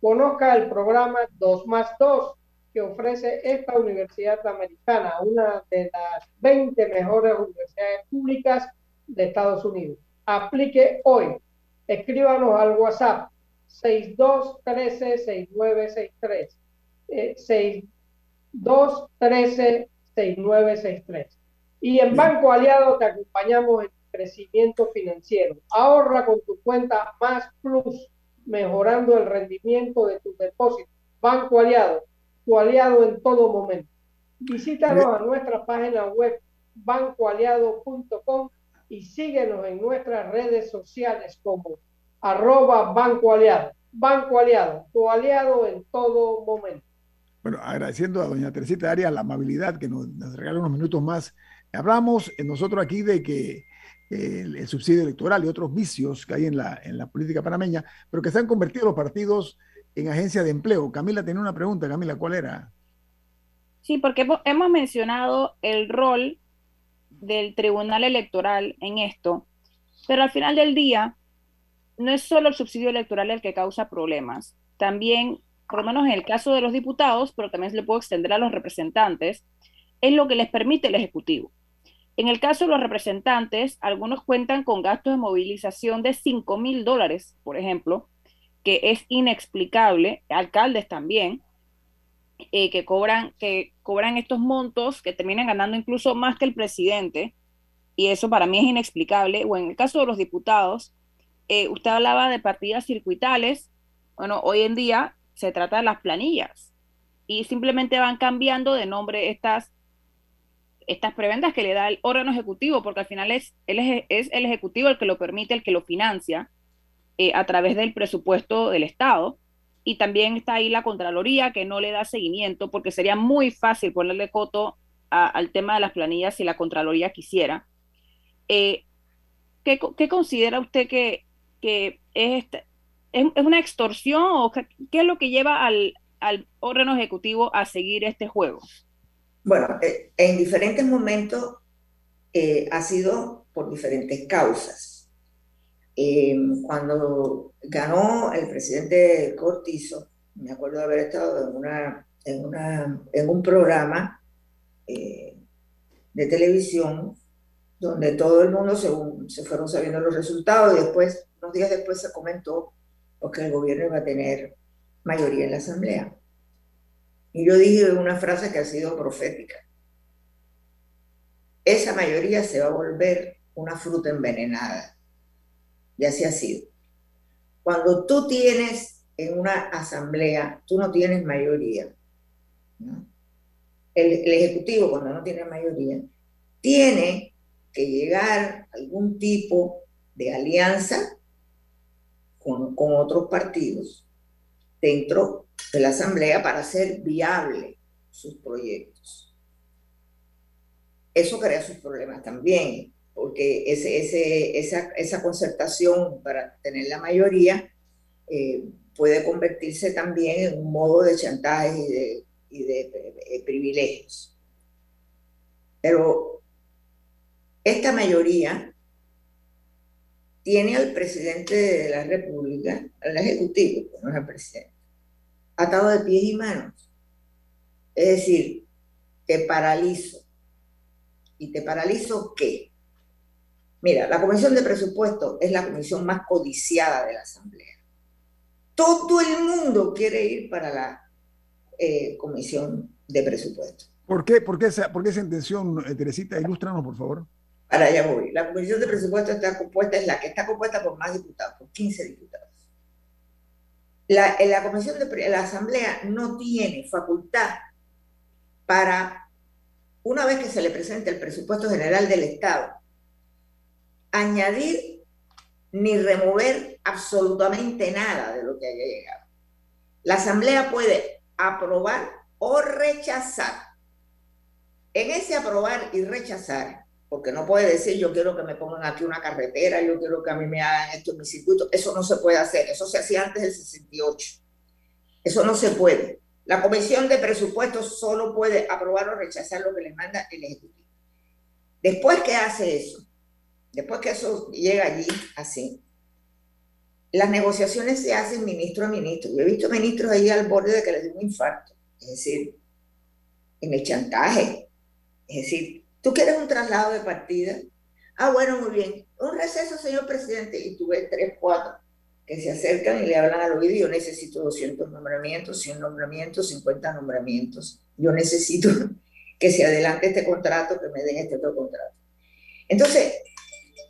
Conozca el programa 2 más 2 que ofrece esta universidad americana, una de las 20 mejores universidades públicas de Estados Unidos. Aplique hoy escríbanos al WhatsApp 6213-6963. Eh, 6213-6963. Y en Banco Aliado te acompañamos en crecimiento financiero. Ahorra con tu cuenta Más Plus, mejorando el rendimiento de tus depósitos. Banco Aliado, tu aliado en todo momento. Visítanos a nuestra página web bancoaliado.com y síguenos en nuestras redes sociales como arroba Banco Aliado. Banco Aliado, tu aliado en todo momento. Bueno, agradeciendo a doña Teresita Arias la amabilidad que nos, regala unos minutos más. Hablamos eh, nosotros aquí de que el, subsidio electoral y otros vicios que hay en la, en la política panameña, pero que se han convertido los partidos en agencia de empleo. Camila tenía una pregunta, Camila, ¿cuál era? Sí, porque hemos mencionado el rol del Tribunal Electoral en esto, pero al final del día no es solo el subsidio electoral el que causa problemas, también, por lo menos en el caso de los diputados, pero también se le puede extender a los representantes, es lo que les permite el Ejecutivo. En el caso de los representantes, algunos cuentan con gastos de movilización de 5 mil dólares, por ejemplo, que es inexplicable, alcaldes también, eh, que, cobran, que cobran estos montos que terminan ganando incluso más que el presidente, y eso para mí es inexplicable. O en el caso de los diputados, eh, usted hablaba de partidas circuitales, bueno, hoy en día se trata de las planillas y simplemente van cambiando de nombre estas, estas prebendas que le da el órgano ejecutivo, porque al final es, es, el ejecutivo el que lo permite, el que lo financia eh, a través del presupuesto del Estado y también está ahí la Contraloría que no le da seguimiento porque sería muy fácil ponerle coto al tema de las planillas si la Contraloría quisiera. Eh, ¿qué, considera usted que, que es, es, una extorsión o qué, es lo que lleva al, al, órgano ejecutivo a seguir este juego? Bueno, eh, en diferentes momentos eh, ha sido por diferentes causas. Em, cuando ganó el presidente Cortizo, me acuerdo de haber estado en, una, en, una, en un programa eh, de televisión donde todo el mundo se, se fueron sabiendo los resultados y después, unos días después se comentó que el gobierno iba a tener mayoría en la asamblea. Y yo dije una frase que ha sido profética. esa mayoría se va a volver una fruta envenenada. Y así ha sido. Cuando tú tienes en una asamblea, tú no tienes mayoría. El, Ejecutivo, cuando no tiene mayoría, tiene que llegar a algún tipo de alianza con, con otros partidos dentro de la Asamblea para hacer viable sus proyectos. Eso crea sus problemas también, porque ese, esa, esa concertación para tener la mayoría eh, puede convertirse también en un modo de chantaje y de, de privilegios. Pero esta mayoría tiene al presidente de la República, al Ejecutivo, no es el presidente, atado de pies y manos. Es decir, te paralizo. ¿Y te paralizo qué? Mira, la Comisión de Presupuesto es la comisión más codiciada de la Asamblea. Todo el mundo quiere ir para la eh, Comisión de Presupuesto. ¿Por qué, por qué, esa, por qué esa intención, eh, Teresita? Ilústranos, por favor. Para allá voy. La Comisión de Presupuesto está compuesta, es la que está compuesta por más diputados, por 15 diputados. La, la Comisión de la Asamblea no tiene facultad para, una vez que se le presente el presupuesto general del Estado, añadir ni remover absolutamente nada de lo que haya llegado. La Asamblea puede aprobar o rechazar. En ese aprobar y rechazar, porque no puede decir yo quiero que me pongan aquí una carretera, yo quiero que a mí me hagan esto en mi circuito, eso no se puede hacer, eso se hacía antes del 68. Eso no se puede. La Comisión de Presupuestos solo puede aprobar o rechazar lo que le manda el Ejecutivo. Después que hace eso, Después que eso llega allí, así, las negociaciones se hacen ministro a ministro. Yo he visto ministros ahí al borde de que les dé un infarto. Es decir, en el chantaje. Es decir, tú quieres un traslado de partida. Ah, bueno, muy bien. Un receso, señor presidente. Y tú ves tres, cuatro que se acercan y le hablan al oído. Yo necesito 200 nombramientos, 100 nombramientos, 50 nombramientos. Yo necesito que se adelante este contrato, que me den este otro contrato. Entonces,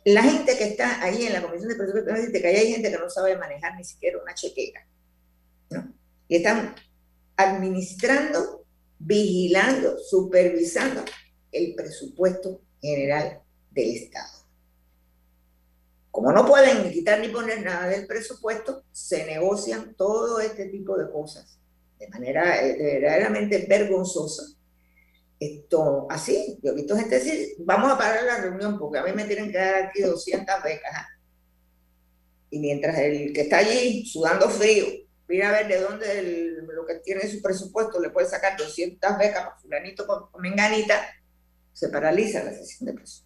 la gente que está ahí en la Comisión de Presupuestos dice que hay gente que no sabe manejar ni siquiera una chequera. Y están administrando, vigilando, supervisando el presupuesto general del Estado. Como no pueden ni quitar ni poner nada del presupuesto, se negocian todo este tipo de cosas de manera eh, verdaderamente vergonzosa esto, así, yo he visto gente decir, vamos a parar la reunión porque a mí me tienen que dar aquí 200 becas. Y mientras el que está allí sudando frío, mira a ver de dónde lo que tiene su presupuesto le puede sacar 200 becas para fulanito con, menganita, se paraliza la sesión de presupuesto.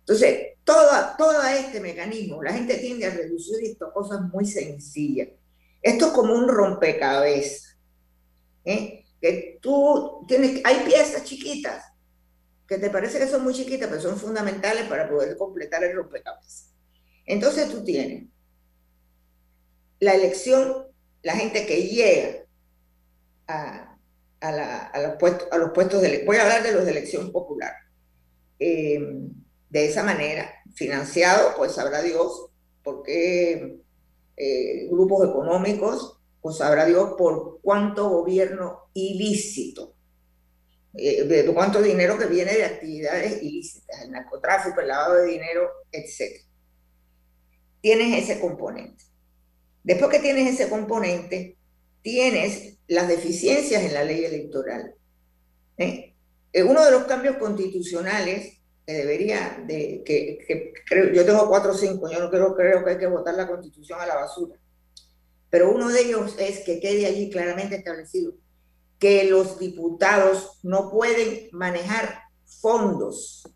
Entonces, todo, todo este mecanismo, la gente tiende a reducir estas cosas muy sencillas. Esto es como un rompecabezas. ¿eh? Que tú tienes, hay piezas chiquitas que te parece que son muy chiquitas, pero son fundamentales para poder completar el rompecabezas. Entonces tú tienes la elección, la gente que llega a, los, puestos, a los puestos de voy a hablar de los de elección popular. Eh, de esa manera, financiado, pues sabrá Dios, porque eh, grupos económicos pues sabrá Dios por cuánto gobierno ilícito, eh, de cuánto dinero que viene de actividades ilícitas, el narcotráfico, el lavado de dinero, etc. Tienes ese componente. Después que tienes ese componente, tienes las deficiencias en la ley electoral. ¿eh? Eh, uno de los cambios constitucionales que debería, de, que, yo tengo cuatro o cinco, yo no creo, creo que hay que votar la constitución a la basura pero uno de ellos es que quede allí claramente establecido que los diputados no pueden manejar fondos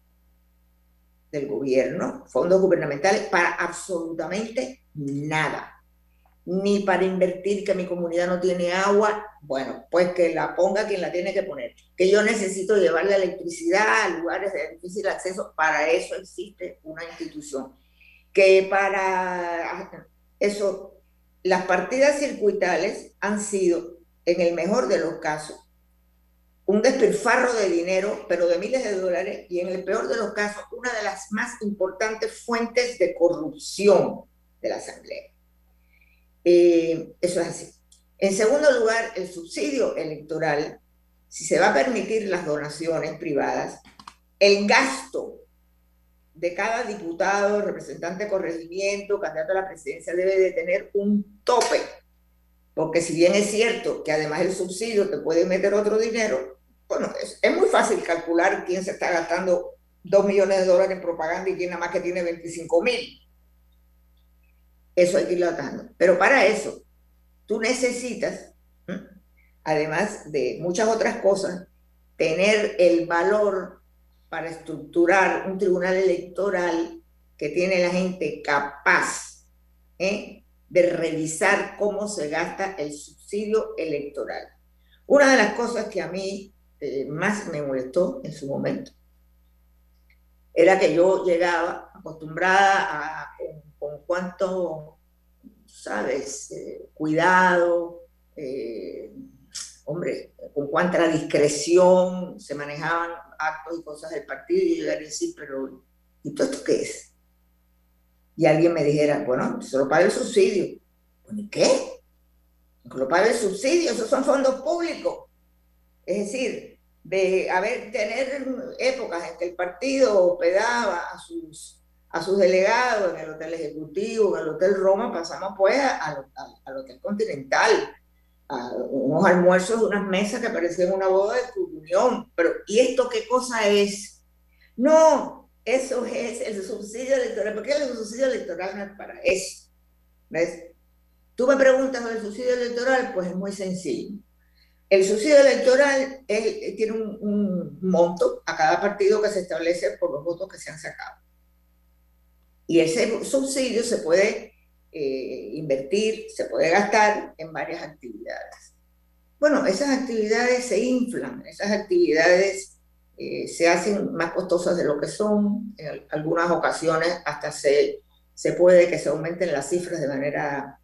del gobierno, fondos gubernamentales, para absolutamente nada. Ni para invertir que mi comunidad no tiene agua, bueno, pues que la ponga quien la tiene que poner. Que yo necesito llevar la electricidad a lugares de difícil acceso, para eso existe una institución. Que para eso las partidas circuitales han sido, en el mejor de los casos, un despilfarro de dinero, pero de miles de dólares, y en el peor de los casos, una de las más importantes fuentes de corrupción de la Asamblea. Eh, eso es así. En segundo lugar, el subsidio electoral, si se va a permitir las donaciones privadas, el gasto de cada diputado, representante corregimiento, candidato a la presidencia debe de tener un tope, porque si bien es cierto que además el subsidio te puede meter otro dinero, bueno, es, muy fácil calcular quién se está gastando dos millones de dólares en propaganda y quién nada más que tiene 25 mil. Eso hay que irlo atando. Pero para eso, tú necesitas, además de muchas otras cosas, tener el valor para estructurar un tribunal electoral que tiene la gente capaz ¿eh? de revisar cómo se gasta el subsidio electoral. Una de las cosas que a mí eh, más me molestó en su momento era que yo llegaba acostumbrada a con, cuánto, sabes, eh, cuidado, hombre, con cuánta discreción se manejaban actos y cosas del partido y llegar a decir, pero ¿y todo esto qué es? Y alguien me dijera, bueno, se lo paga el subsidio. ¿Y qué? Se lo paga el subsidio, esos son fondos públicos. Es decir, de haber, tener épocas en que el partido hospedaba a sus, a sus delegados en el Hotel Ejecutivo, en el Hotel Roma, pasamos pues al Hotel Continental, unos almuerzos, unas mesas que parecían una boda de comunión. Pero, ¿y esto qué cosa es? No, eso es el subsidio electoral. ¿Por qué el subsidio electoral no es para eso? ¿Ves? Tú me preguntas sobre el subsidio electoral, pues es muy sencillo. El subsidio electoral tiene un, un, monto a cada partido que se establece por los votos que se han sacado. Y ese subsidio se puede eh, invertir, se puede gastar en varias actividades. Bueno, esas actividades se inflan, esas actividades eh, se hacen más costosas de lo que son, en algunas ocasiones hasta se, se puede que se aumenten las cifras de manera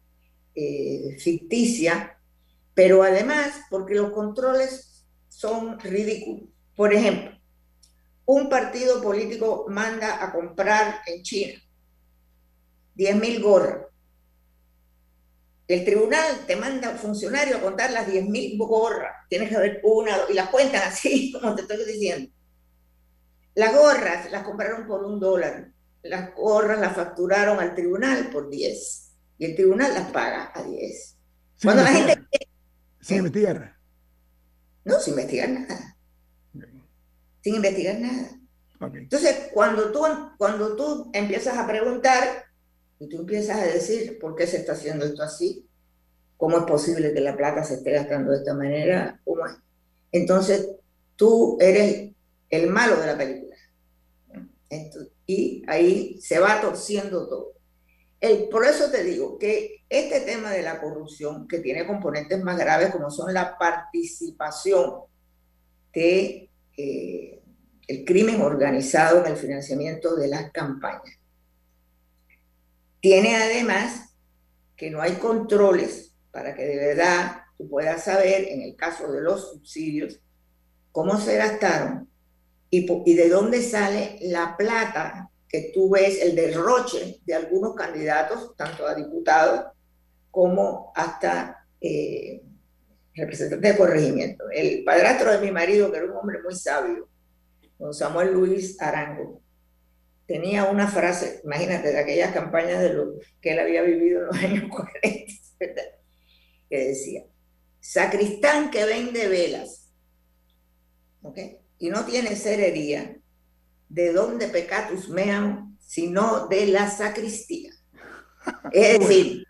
eh, ficticia, pero además porque los controles son ridículos. Por ejemplo, un partido político manda a comprar en China 10.000 gorras el tribunal te manda un funcionario a contar las 10.000 gorras. Tienes que ver una, y las cuentan así, como te estoy diciendo. Las gorras las compraron por un dólar. Las gorras las facturaron al tribunal por 10. Y el tribunal las paga a 10. Cuando la gente... Sin investigar. No, sin investigar nada. Sin investigar nada. Entonces, cuando tú, cuando tú empiezas a preguntar, y tú empiezas a decir, ¿por qué se está haciendo esto así? ¿Cómo es posible que la plata se esté gastando de esta manera? ¿Cómo es? Entonces, tú eres el malo de la película. y ahí se va torciendo todo. El, por eso te digo que este tema de la corrupción, que tiene componentes más graves como son la participación de eh, el crimen organizado en el financiamiento de las campañas, tiene además que no hay controles para que de verdad tú puedas saber, en el caso de los subsidios, cómo se gastaron y, de dónde sale la plata que tú ves, el derroche de algunos candidatos, tanto a diputados como hasta eh, representantes de corregimiento. El padrastro de mi marido, que era un hombre muy sabio, don Samuel Luis Arango, tenía una frase, imagínate, de aquellas campañas de lo que él había vivido en los años 40, que decía, sacristán que vende velas, ¿ok? Y no tiene cerería, ¿de dónde pecatus mean, sino de la sacristía? Es decir,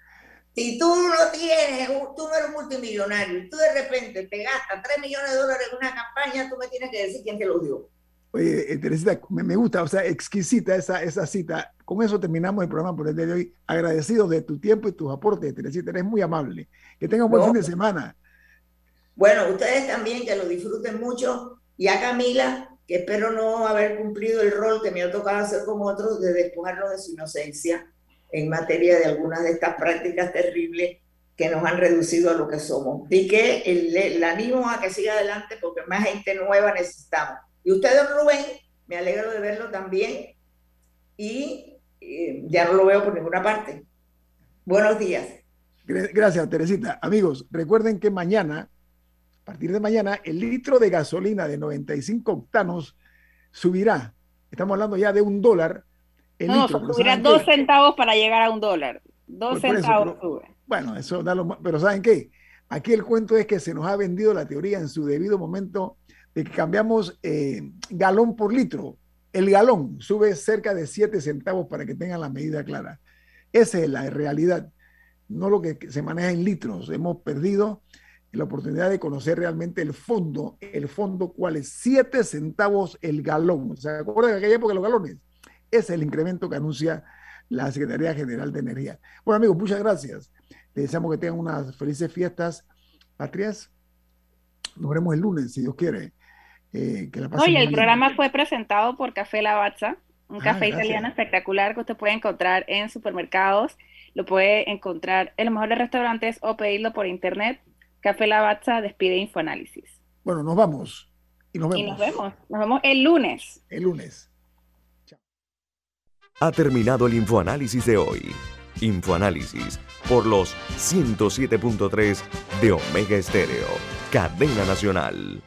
si tú no tienes, tú no eres multimillonario y tú de repente te gastas 3 millones de dólares en una campaña, tú me tienes que decir quién te lo dio. Oye, Teresita, me, gusta, o sea, exquisita esa, esa cita. Con eso terminamos el programa por el día de hoy. Agradecido de tu tiempo y tus aportes, Teresita, eres muy amable. Que tengan un buen fin de semana. Bueno, ustedes también, que lo disfruten mucho. Y a Camila, que espero no haber cumplido el rol que me ha tocado hacer como otros de despojarlo de su inocencia en materia de algunas de estas prácticas terribles que nos han reducido a lo que somos. Y que el, animo a que siga adelante porque más gente nueva necesitamos. Y usted, don Rubén, me alegro de verlo también y eh, ya no lo veo por ninguna parte. Buenos días. Gracias, Teresita. Amigos, recuerden que mañana, a partir de mañana, el litro de gasolina de 95 octanos subirá. Estamos hablando ya de un dólar. El no, subirá dos centavos para llegar a un dólar. Dos centavos sube. Bueno, eso da lo Pero ¿saben qué? Aquí el cuento es que se nos ha vendido la teoría en su debido momento de que cambiamos eh, galón por litro. El galón sube cerca de 7 centavos para que tengan la medida clara. Esa es la realidad, no lo que se maneja en litros. Hemos perdido la oportunidad de conocer realmente el fondo. El fondo, ¿cuál es? 7 centavos el galón. ¿Se acuerdan de aquella época los galones? Ese es el incremento que anuncia la Secretaría General de Energía. Bueno, amigos, muchas gracias. Les deseamos que tengan unas felices fiestas patrias. Nos veremos el lunes, si Dios quiere. Eh, Oye, el programa fue presentado por Café Lavazza, un ah, café italiano espectacular que usted puede encontrar en supermercados, lo puede encontrar en los mejores restaurantes o pedirlo por internet. Café Lavazza despide Infoanálisis. Bueno, nos vamos. Y nos vemos. Y nos vemos. Nos vemos el lunes. El lunes. Ha terminado el Infoanálisis de hoy. Infoanálisis por los 107.3 de Omega Estéreo, cadena nacional.